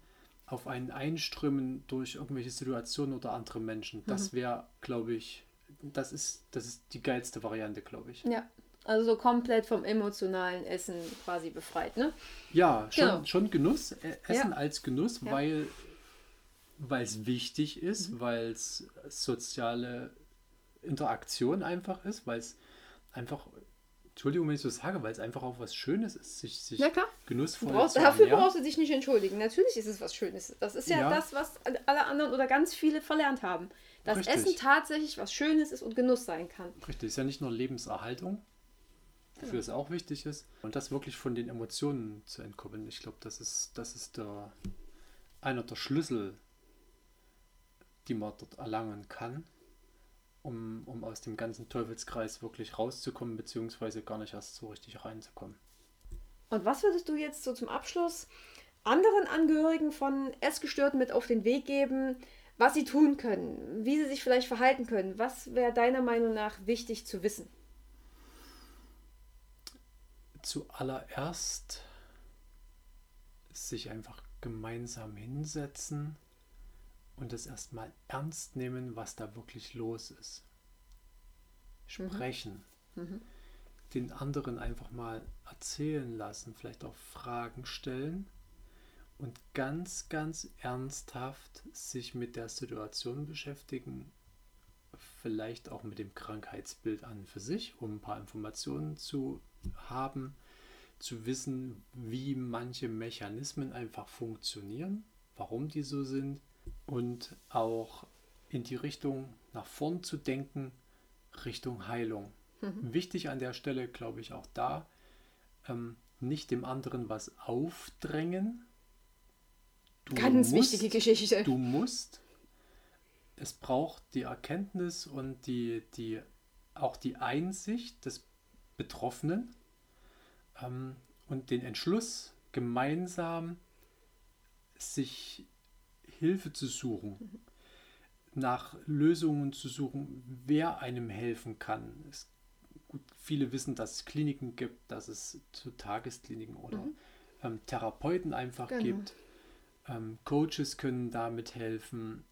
auf einen einströmen durch irgendwelche Situationen oder andere Menschen. Das wäre, glaube ich, das ist, das ist die geilste Variante, glaube ich. Ja. Also so komplett vom emotionalen Essen quasi befreit, ne? Ja, schon, Genau. schon Genuss, äh, Essen Ja. als Genuss, Ja. weil weil es wichtig ist, Mhm. weil es soziale Interaktion einfach ist, weil es einfach, Entschuldigung, wenn ich so sage, weil es einfach auch was Schönes ist, sich, sich genussvoll brauchst, zu dafür brauchst du dich nicht entschuldigen. Natürlich ist es was Schönes. Das ist ja, Ja. das, was alle anderen oder ganz viele verlernt haben. Dass Richtig. Essen tatsächlich was Schönes ist und Genuss sein kann. Richtig, ist ja nicht nur Lebenserhaltung, wofür es auch wichtig ist, und das wirklich von den Emotionen zu entkoppeln. Ich glaube, das ist, das ist der, einer der Schlüssel, die man dort erlangen kann, um, um aus dem ganzen Teufelskreis wirklich rauszukommen, beziehungsweise gar nicht erst so richtig reinzukommen. Und was würdest du jetzt so zum Abschluss anderen Angehörigen von Essgestörten mit auf den Weg geben, was sie tun können, wie sie sich vielleicht verhalten können? Was wäre deiner Meinung nach wichtig zu wissen? Zuallererst sich einfach gemeinsam hinsetzen und es erstmal ernst nehmen, was da wirklich los ist. Sprechen. Mhm. Den anderen einfach mal erzählen lassen, vielleicht auch Fragen stellen und ganz, ganz ernsthaft sich mit der Situation beschäftigen, vielleicht auch mit dem Krankheitsbild an für sich, um ein paar Informationen zu haben, zu wissen, wie manche Mechanismen einfach funktionieren, warum die so sind und auch in die Richtung nach vorn zu denken, Richtung Heilung. Wichtig an der Stelle, glaube ich, auch da, ähm, nicht dem anderen was aufdrängen. Du Ganz musst- wichtige Geschichte. Du musst. Es braucht die Erkenntnis und die, die, auch die Einsicht des Betroffenen ähm, und den Entschluss, gemeinsam sich Hilfe zu suchen, nach Lösungen zu suchen, wer einem helfen kann. Es, gut, viele wissen, dass es Kliniken gibt, dass es so Tageskliniken oder ähm, Therapeuten einfach Genau. gibt. Ähm, Coaches können damit helfen.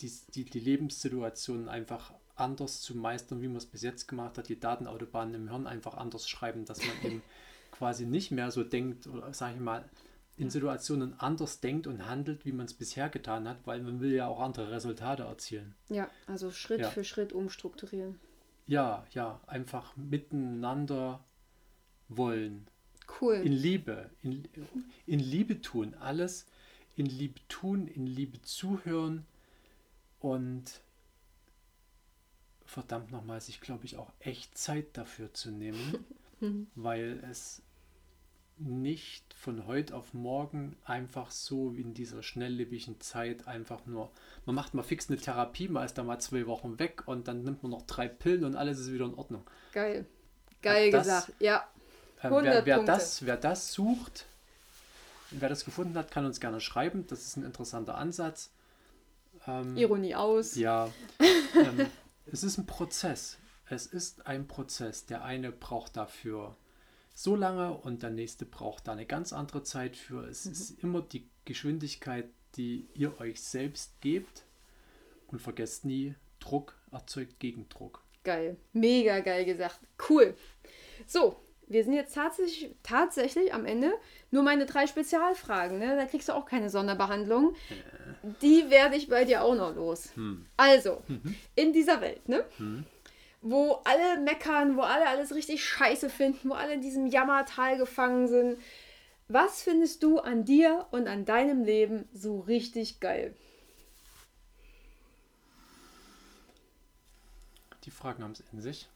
die, die, die Lebenssituation einfach anders zu meistern, wie man es bis jetzt gemacht hat, die Datenautobahnen im Hirn einfach anders schreiben, dass man eben quasi nicht mehr so denkt oder sage ich mal, in Situationen anders denkt und handelt, wie man es bisher getan hat, weil man will ja auch andere Resultate erzielen. Ja, also Schritt Ja. für Schritt umstrukturieren. Ja, ja, einfach miteinander wollen. Cool. In Liebe, in, in Liebe tun, alles in Liebe tun, in Liebe zuhören und verdammt nochmal, sich glaube ich auch echt Zeit dafür zu nehmen, weil es nicht von heute auf morgen einfach so wie in dieser schnelllebigen Zeit einfach nur, man macht mal fix eine Therapie, man ist da mal zwei Wochen weg und dann nimmt man noch drei Pillen und alles ist wieder in Ordnung. Geil. Geil Das- gesagt. Ja. 100 wer, wer, das, wer das sucht, wer das gefunden hat, kann uns gerne schreiben. Das ist ein interessanter Ansatz. Ähm, Ironie aus. ja, ähm, es ist ein Prozess. Es ist ein Prozess. Der eine braucht dafür so lange und der nächste braucht da eine ganz andere Zeit für. Es ist immer die Geschwindigkeit, die ihr euch selbst gebt. Und vergesst nie, Druck erzeugt Gegendruck. Geil. Mega geil gesagt. Cool. So, wir sind jetzt tatsächlich, tatsächlich am Ende. Nur meine drei Spezialfragen, ne? Da kriegst du auch keine Sonderbehandlung. Die werde ich bei dir auch noch los. Also, in dieser Welt, ne? Wo alle meckern, wo alle alles richtig scheiße finden, wo alle in diesem Jammertal gefangen sind. Was findest du an dir und an deinem Leben so richtig geil? Die Fragen haben es in sich.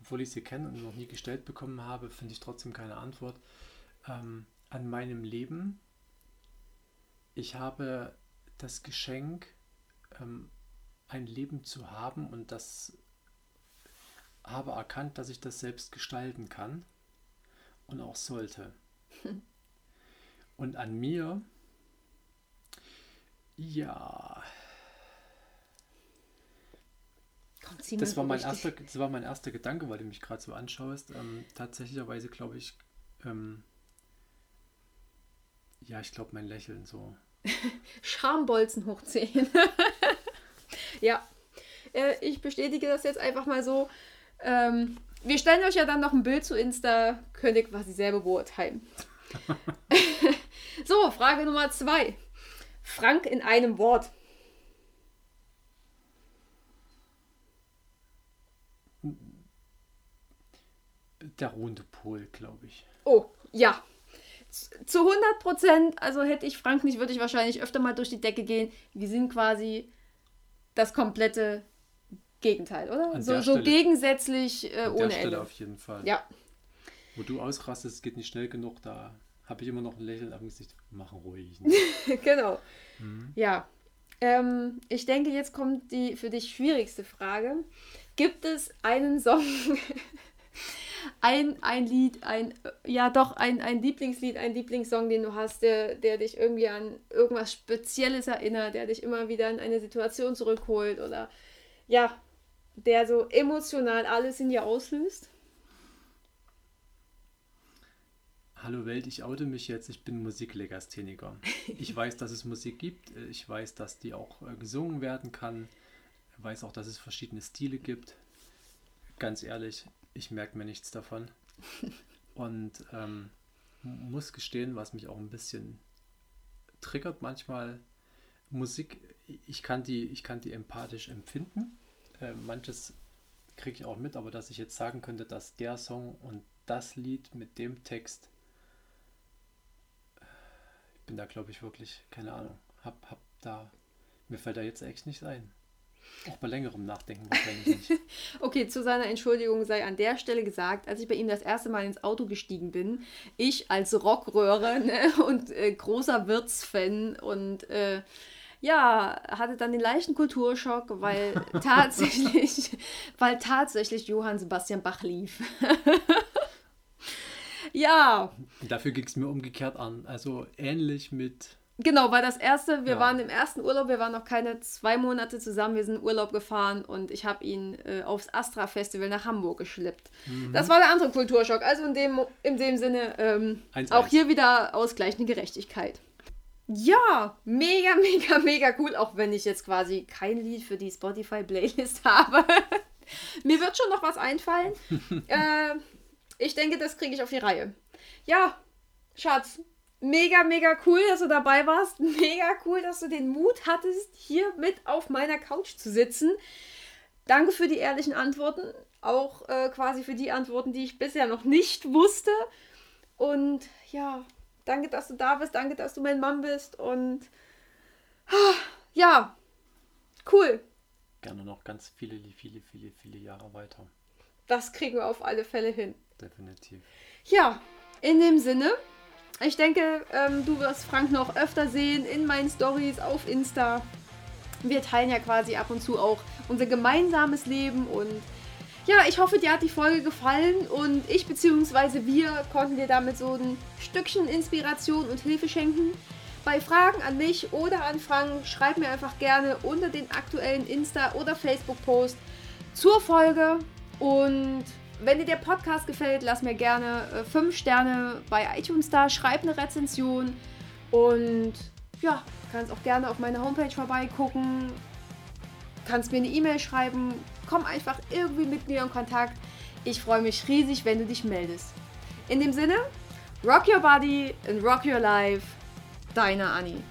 Obwohl ich sie kenne und noch nie gestellt bekommen habe, finde ich trotzdem keine Antwort. Ähm, an meinem Leben. Ich habe das Geschenk, ähm, ein Leben zu haben und das habe erkannt, dass ich das selbst gestalten kann und auch sollte. Und an mir, ja, Das war, mein erster, das war mein erster Gedanke, weil du mich gerade so anschaust. Ähm, tatsächlicherweise glaube ich, ähm, ja, ich glaube mein Lächeln so. Schambolzen hochziehen. ja, äh, ich bestätige das jetzt einfach mal so. Ähm, wir stellen euch ja dann noch ein Bild zu Insta, könnt ihr quasi selber beurteilen. so, Frage Nummer zwei. Frank in einem Wort. Der runde Pol, glaube ich. Oh, ja. Zu 100 Prozent, also hätte ich Frank nicht, würde ich wahrscheinlich öfter mal durch die Decke gehen. Wir sind quasi das komplette Gegenteil, oder? An So, so Stelle- gegensätzlich äh, An der ohne Stelle Ende. auf jeden Fall. Ja, Wo du ausrastest, es geht nicht schnell genug, da habe ich immer noch ein Lächeln am Gesicht. Mach ruhig. genau. Mhm. Ja. Ähm, ich denke, jetzt kommt die für dich schwierigste Frage. Gibt es einen Song, ein, ein Lied, ein, ja doch, ein, ein Lieblingslied, ein Lieblingssong, den du hast, der, der dich irgendwie an irgendwas Spezielles erinnert, der dich immer wieder in eine Situation zurückholt oder ja, der so emotional alles in dir auslöst? Hallo Welt, ich oute mich jetzt, ich bin Musiklegastheniker. Ich weiß, dass es Musik gibt, ich weiß, dass die auch äh, gesungen werden kann, ich weiß auch, dass es verschiedene Stile gibt. Ganz ehrlich, ich merke mir nichts davon. Und ähm, muss gestehen, was mich auch ein bisschen triggert manchmal, Musik, ich kann die, ich kann die empathisch empfinden. Äh, manches kriege ich auch mit, aber dass ich jetzt sagen könnte, dass der Song und das Lied mit dem Text ich bin da, glaube ich, wirklich, keine Ahnung, hab, hab da, mir fällt da jetzt echt nichts ein. Auch bei längerem Nachdenken wahrscheinlich nicht. Okay, zu seiner Entschuldigung sei an der Stelle gesagt, als ich bei ihm das erste Mal ins Auto gestiegen bin, ich als Rockröhre ne, und äh, großer Wirtsfan und äh, ja, hatte dann den leichten Kulturschock, weil tatsächlich, weil tatsächlich Johann Sebastian Bach lief. ja, dafür ging es mir umgekehrt an. Also ähnlich mit, Genau, weil das erste, wir Ja. waren im ersten Urlaub, wir waren noch keine zwei Monate zusammen, wir sind in Urlaub gefahren und ich habe ihn äh, aufs Astra Festival nach Hamburg geschleppt. Mhm. Das war der andere Kulturschock. Also in dem, in dem Sinne ähm, 1-1. auch hier wieder ausgleichende Gerechtigkeit. Ja, mega, mega, mega cool, auch wenn ich jetzt quasi kein Lied für die Spotify-Playlist habe. Mir wird schon noch was einfallen. äh, ich denke, das kriege ich auf die Reihe. Ja, Schatz, mega, mega cool, dass du dabei warst. Mega cool, dass du den Mut hattest, hier mit auf meiner Couch zu sitzen. Danke für die ehrlichen Antworten. Auch äh, quasi für die Antworten, die ich bisher noch nicht wusste. Und ja, danke, dass du da bist. Danke, dass du mein Mann bist. Und ja, cool. Gerne noch ganz viele, viele, viele, viele Jahre weiter. Das kriegen wir auf alle Fälle hin. Definitiv. Ja, in dem Sinne, ich denke, ähm, du wirst Frank noch öfter sehen in meinen Stories auf Insta. Wir teilen ja quasi ab und zu auch unser gemeinsames Leben und ja, ich hoffe, dir hat die Folge gefallen und ich bzw. wir konnten dir damit so ein Stückchen Inspiration und Hilfe schenken. Bei Fragen an mich oder an Frank, schreib mir einfach gerne unter den aktuellen Insta- oder Facebook-Post zur Folge. Und wenn dir der Podcast gefällt, lass mir gerne 5 äh, Sterne bei iTunes da, schreib eine Rezension und ja, kannst auch gerne auf meiner Homepage vorbeigucken, kannst mir eine E-Mail schreiben, komm einfach irgendwie mit mir in Kontakt. Ich freue mich riesig, wenn du dich meldest. In dem Sinne, rock your body and rock your life. Deine Annie.